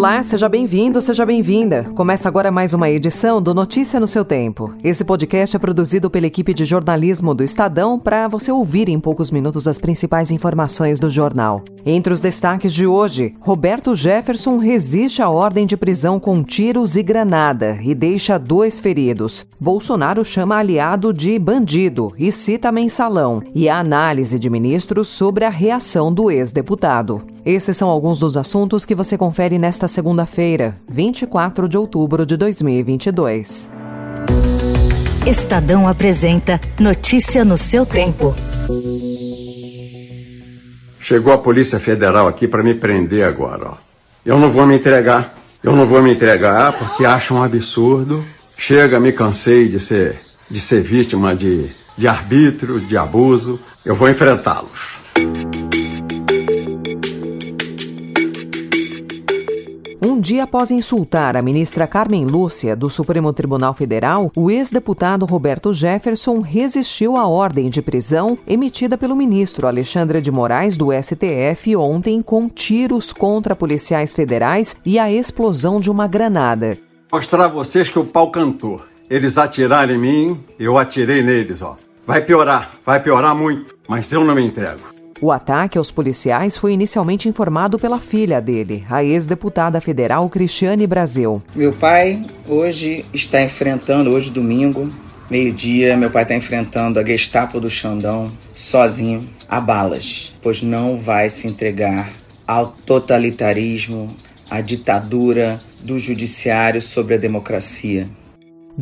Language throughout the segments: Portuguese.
Olá, seja bem-vindo, seja bem-vinda. Começa agora mais uma edição do Notícia no seu Tempo. Esse podcast é produzido pela equipe de jornalismo do Estadão para você ouvir em poucos minutos as principais informações do jornal. Entre os destaques de hoje, Roberto Jefferson resiste à ordem de prisão com tiros e granada e deixa dois feridos. Bolsonaro chama aliado de bandido e cita mensalão e a análise de ministros sobre a reação do ex-deputado. Esses são alguns dos assuntos que você confere nesta segunda-feira, 24 de outubro de 2022. Estadão apresenta Notícia no seu tempo. Chegou a Polícia Federal aqui para me prender agora. Ó. Eu não vou me entregar. Eu não vou me entregar porque acho um absurdo. Chega, me cansei de ser, de ser vítima de, de arbítrio, de abuso. Eu vou enfrentá-los. Um dia após insultar a ministra Carmen Lúcia, do Supremo Tribunal Federal, o ex-deputado Roberto Jefferson resistiu à ordem de prisão emitida pelo ministro Alexandre de Moraes, do STF, ontem com tiros contra policiais federais e a explosão de uma granada. Mostrar a vocês que o pau cantou. Eles atiraram em mim, eu atirei neles, ó. Vai piorar, vai piorar muito, mas eu não me entrego. O ataque aos policiais foi inicialmente informado pela filha dele, a ex-deputada federal Cristiane Brasil. Meu pai hoje está enfrentando, hoje domingo, meio-dia, meu pai está enfrentando a Gestapo do Xandão sozinho, a balas, pois não vai se entregar ao totalitarismo, à ditadura do judiciário sobre a democracia.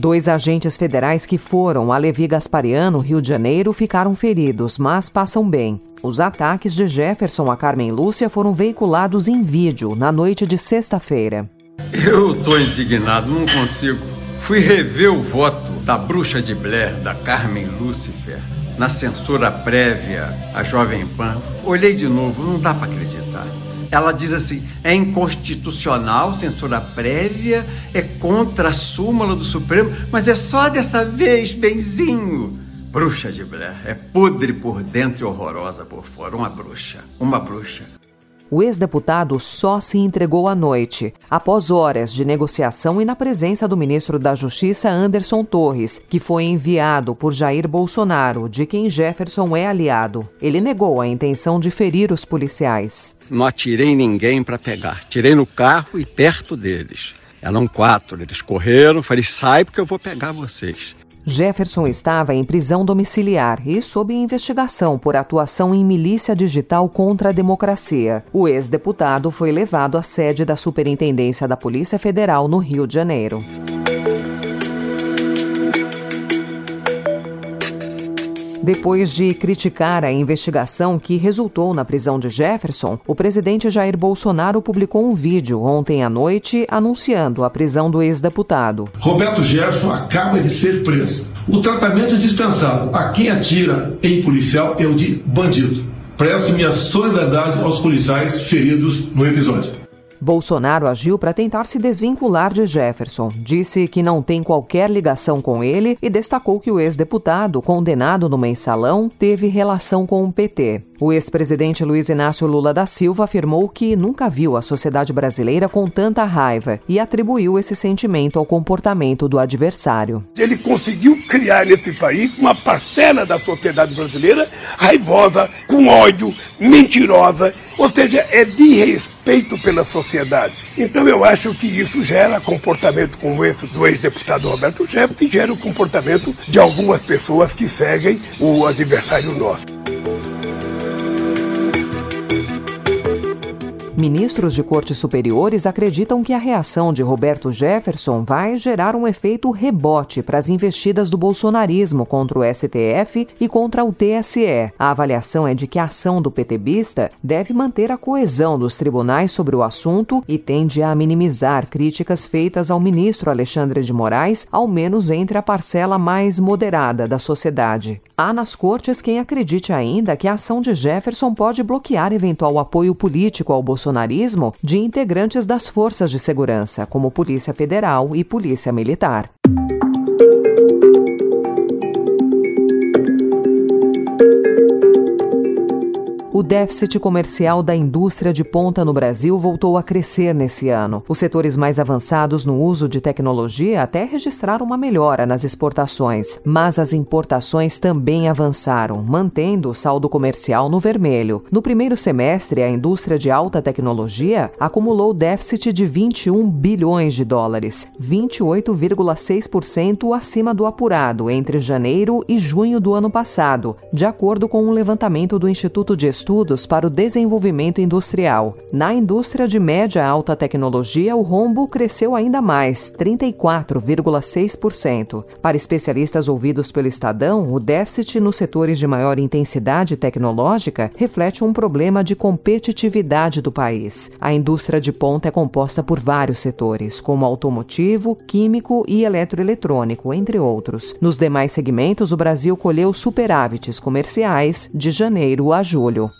Dois agentes federais que foram a Levi Gaspariano, Rio de Janeiro, ficaram feridos, mas passam bem. Os ataques de Jefferson a Carmen Lúcia foram veiculados em vídeo na noite de sexta-feira. Eu tô indignado, não consigo. Fui rever o voto da bruxa de Blair, da Carmen Lúcifer, na censura prévia à Jovem Pan. Olhei de novo, não dá para acreditar. Ela diz assim: é inconstitucional, censura prévia, é contra a súmula do Supremo, mas é só dessa vez, benzinho. Bruxa de Blair, é podre por dentro e horrorosa por fora. Uma bruxa, uma bruxa. O ex-deputado só se entregou à noite, após horas de negociação e na presença do ministro da Justiça Anderson Torres, que foi enviado por Jair Bolsonaro, de quem Jefferson é aliado. Ele negou a intenção de ferir os policiais. Não atirei ninguém para pegar, tirei no carro e perto deles. Eram quatro, eles correram, falei, sai porque eu vou pegar vocês. Jefferson estava em prisão domiciliar e sob investigação por atuação em milícia digital contra a democracia. O ex-deputado foi levado à sede da Superintendência da Polícia Federal no Rio de Janeiro. Depois de criticar a investigação que resultou na prisão de Jefferson, o presidente Jair Bolsonaro publicou um vídeo ontem à noite anunciando a prisão do ex-deputado. Roberto Jefferson acaba de ser preso. O tratamento dispensado a quem atira em policial é o de bandido. Presto minha solidariedade aos policiais feridos no episódio. Bolsonaro agiu para tentar se desvincular de Jefferson. Disse que não tem qualquer ligação com ele e destacou que o ex-deputado, condenado no mensalão, teve relação com o PT. O ex-presidente Luiz Inácio Lula da Silva afirmou que nunca viu a sociedade brasileira com tanta raiva e atribuiu esse sentimento ao comportamento do adversário. Ele conseguiu criar nesse país uma parcela da sociedade brasileira raivosa, com ódio, mentirosa, ou seja, é de respeito pela sociedade. Então eu acho que isso gera comportamento como esse do ex-deputado Roberto Jefferson e gera o comportamento de algumas pessoas que seguem o adversário nosso. Ministros de cortes superiores acreditam que a reação de Roberto Jefferson vai gerar um efeito rebote para as investidas do bolsonarismo contra o STF e contra o TSE. A avaliação é de que a ação do PTBista deve manter a coesão dos tribunais sobre o assunto e tende a minimizar críticas feitas ao ministro Alexandre de Moraes, ao menos entre a parcela mais moderada da sociedade. Há nas cortes quem acredite ainda que a ação de Jefferson pode bloquear eventual apoio político ao Bolsonaro bolsonarismo de integrantes das forças de segurança, como Polícia Federal e Polícia Militar. O déficit comercial da indústria de ponta no Brasil voltou a crescer nesse ano. Os setores mais avançados no uso de tecnologia até registraram uma melhora nas exportações, mas as importações também avançaram, mantendo o saldo comercial no vermelho. No primeiro semestre, a indústria de alta tecnologia acumulou déficit de 21 bilhões de dólares, 28,6% acima do apurado entre janeiro e junho do ano passado, de acordo com um levantamento do Instituto de Estudos estudos para o desenvolvimento industrial. Na indústria de média alta tecnologia, o rombo cresceu ainda mais, 34,6%. Para especialistas ouvidos pelo Estadão, o déficit nos setores de maior intensidade tecnológica reflete um problema de competitividade do país. A indústria de ponta é composta por vários setores, como automotivo, químico e eletroeletrônico, entre outros. Nos demais segmentos, o Brasil colheu superávites comerciais de janeiro a julho.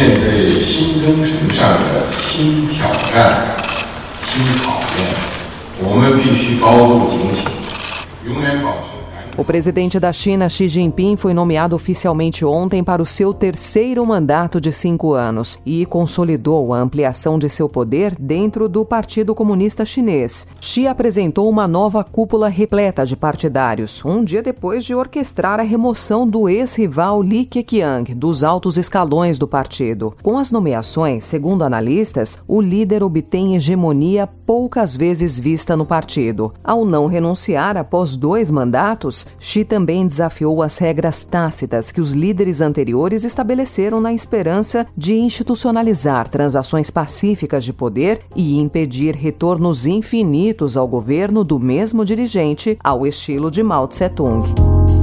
面对新征程上的新挑战、新考验，我们必须高度警醒，永远保持。O presidente da China, Xi Jinping, foi nomeado oficialmente ontem para o seu terceiro mandato de cinco anos e consolidou a ampliação de seu poder dentro do Partido Comunista Chinês. Xi apresentou uma nova cúpula repleta de partidários, um dia depois de orquestrar a remoção do ex-rival Li Keqiang dos altos escalões do partido. Com as nomeações, segundo analistas, o líder obtém hegemonia poucas vezes vista no partido. Ao não renunciar após dois mandatos, Xi também desafiou as regras tácitas que os líderes anteriores estabeleceram na esperança de institucionalizar transações pacíficas de poder e impedir retornos infinitos ao governo do mesmo dirigente, ao estilo de Mao Tse-tung.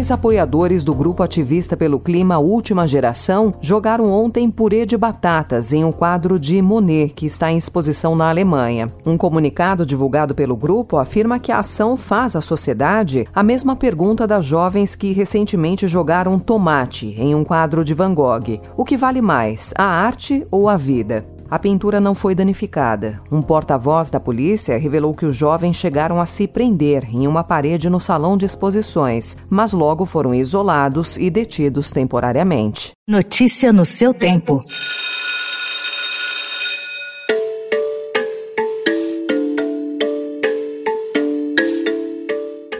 Dois apoiadores do grupo ativista pelo clima Última Geração jogaram ontem purê de batatas em um quadro de Monet que está em exposição na Alemanha. Um comunicado divulgado pelo grupo afirma que a ação faz à sociedade a mesma pergunta das jovens que recentemente jogaram tomate em um quadro de Van Gogh: o que vale mais, a arte ou a vida? A pintura não foi danificada. Um porta-voz da polícia revelou que os jovens chegaram a se prender em uma parede no salão de exposições, mas logo foram isolados e detidos temporariamente. Notícia no seu tempo.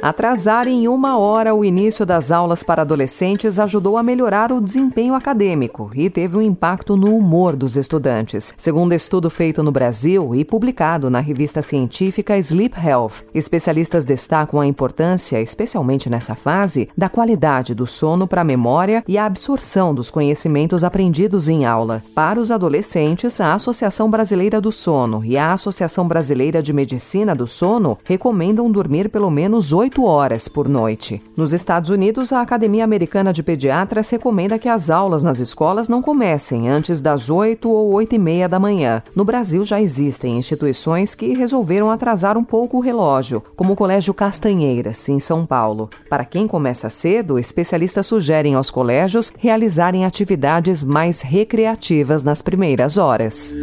Atrasar em uma hora o início das aulas para adolescentes ajudou a melhorar o desempenho acadêmico e teve um impacto no humor dos estudantes. Segundo estudo feito no Brasil e publicado na revista científica Sleep Health, especialistas destacam a importância, especialmente nessa fase, da qualidade do sono para a memória e a absorção dos conhecimentos aprendidos em aula. Para os adolescentes, a Associação Brasileira do Sono e a Associação Brasileira de Medicina do Sono recomendam dormir pelo menos 8 8 horas por noite. Nos Estados Unidos, a Academia Americana de Pediatras recomenda que as aulas nas escolas não comecem antes das 8 ou 8 e meia da manhã. No Brasil, já existem instituições que resolveram atrasar um pouco o relógio, como o Colégio Castanheiras, em São Paulo. Para quem começa cedo, especialistas sugerem aos colégios realizarem atividades mais recreativas nas primeiras horas.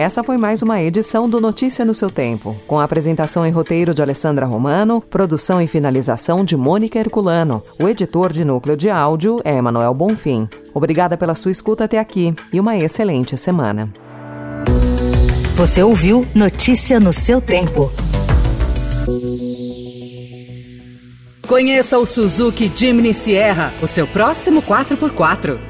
Essa foi mais uma edição do Notícia no seu Tempo, com a apresentação e roteiro de Alessandra Romano, produção e finalização de Mônica Herculano. O editor de núcleo de áudio é Emanuel Bonfim. Obrigada pela sua escuta até aqui e uma excelente semana. Você ouviu Notícia no seu Tempo. Conheça o Suzuki Jimny Sierra, o seu próximo 4x4.